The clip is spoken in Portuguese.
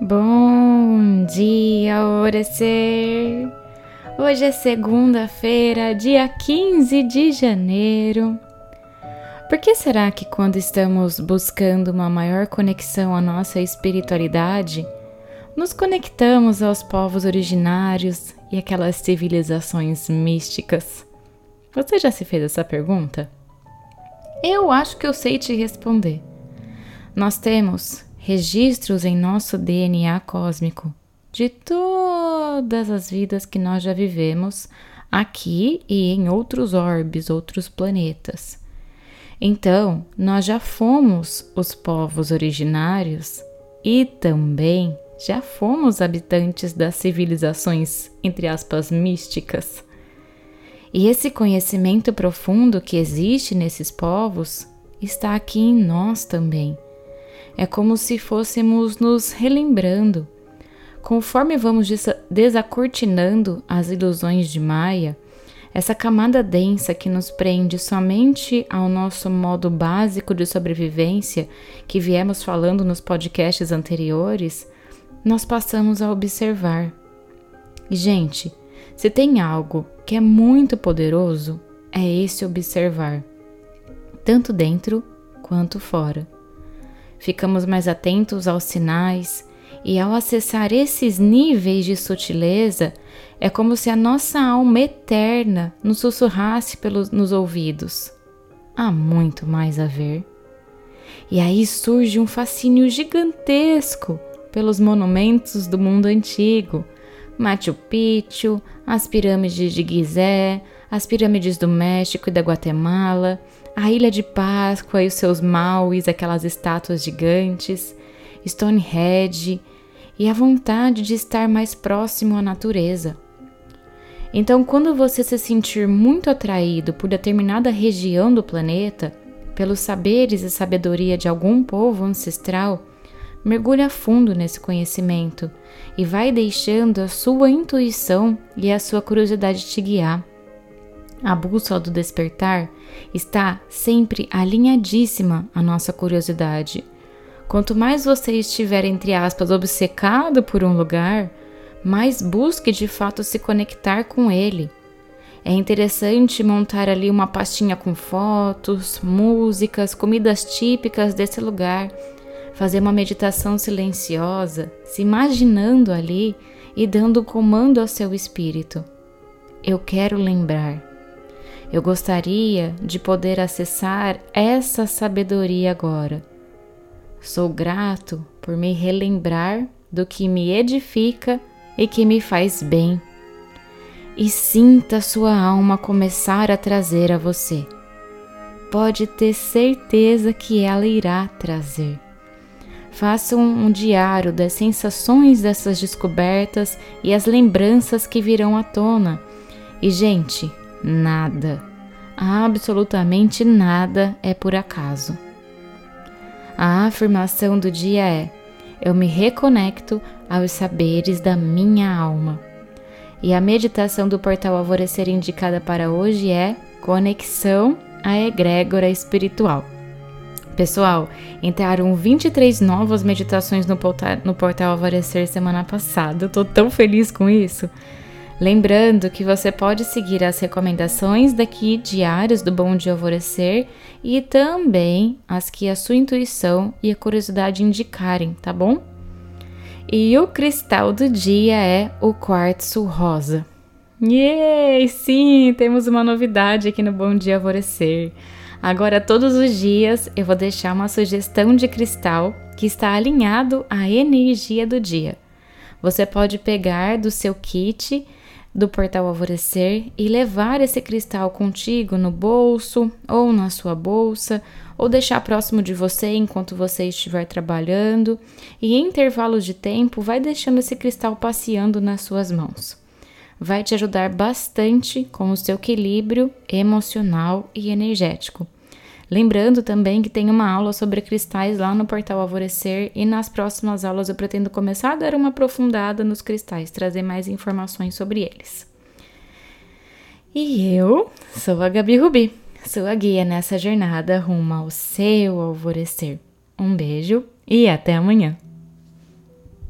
Bom dia, Alvorecer! Hoje é segunda-feira, dia 15 de janeiro. Por que será que, quando estamos buscando uma maior conexão à nossa espiritualidade, nos conectamos aos povos originários e aquelas civilizações místicas? Você já se fez essa pergunta? Eu acho que eu sei te responder. Nós temos registros em nosso DNA cósmico de todas as vidas que nós já vivemos aqui e em outros orbes, outros planetas. Então, nós já fomos os povos originários e também já fomos habitantes das civilizações, entre aspas, místicas. E esse conhecimento profundo que existe nesses povos está aqui em nós também. É como se fôssemos nos relembrando. Conforme vamos desacortinando as ilusões de Maia, essa camada densa que nos prende somente ao nosso modo básico de sobrevivência, que viemos falando nos podcasts anteriores, nós passamos a observar. E, gente, se tem algo que é muito poderoso, é esse observar, tanto dentro quanto fora ficamos mais atentos aos sinais e ao acessar esses níveis de sutileza, é como se a nossa alma eterna nos sussurrasse pelos, nos ouvidos. Há muito mais a ver. E aí surge um fascínio gigantesco pelos monumentos do mundo antigo. Machu Picchu, as pirâmides de Gizé, as pirâmides do México e da Guatemala, a Ilha de Páscoa e os seus mauis, aquelas estátuas gigantes, Stonehenge e a vontade de estar mais próximo à natureza. Então, quando você se sentir muito atraído por determinada região do planeta, pelos saberes e sabedoria de algum povo ancestral, mergulhe a fundo nesse conhecimento e vai deixando a sua intuição e a sua curiosidade te guiar. A bússola do despertar está sempre alinhadíssima à nossa curiosidade. Quanto mais você estiver, entre aspas, obcecado por um lugar, mais busque de fato se conectar com ele. É interessante montar ali uma pastinha com fotos, músicas, comidas típicas desse lugar, fazer uma meditação silenciosa, se imaginando ali e dando comando ao seu espírito. Eu quero lembrar. Eu gostaria de poder acessar essa sabedoria agora. Sou grato por me relembrar do que me edifica e que me faz bem. E sinta sua alma começar a trazer a você. Pode ter certeza que ela irá trazer. Faça um, um diário das sensações dessas descobertas e as lembranças que virão à tona. E, gente, nada, absolutamente nada é por acaso. A afirmação do dia é: eu me reconecto aos saberes da minha alma. E a meditação do portal Alvorecer indicada para hoje é conexão à egrégora espiritual. Pessoal, entraram 23 novas meditações no portal, no portal Alvorecer semana passada. Eu tô tão feliz com isso. Lembrando que você pode seguir as recomendações daqui diárias do Bom Dia Alvorecer e também as que a sua intuição e a curiosidade indicarem, tá bom? E o cristal do dia é o quartzo rosa. Yay! Sim, temos uma novidade aqui no Bom Dia Alvorecer. Agora, todos os dias, eu vou deixar uma sugestão de cristal que está alinhado à energia do dia. Você pode pegar do seu kit do portal Alvorecer e levar esse cristal contigo no bolso ou na sua bolsa ou deixar próximo de você enquanto você estiver trabalhando e em intervalos de tempo vai deixando esse cristal passeando nas suas mãos. Vai te ajudar bastante com o seu equilíbrio emocional e energético. Lembrando também que tem uma aula sobre cristais lá no portal Alvorecer e nas próximas aulas eu pretendo começar a dar uma aprofundada nos cristais, trazer mais informações sobre eles. E eu sou a Gabi Rubi, sua guia nessa jornada rumo ao seu alvorecer. Um beijo e até amanhã!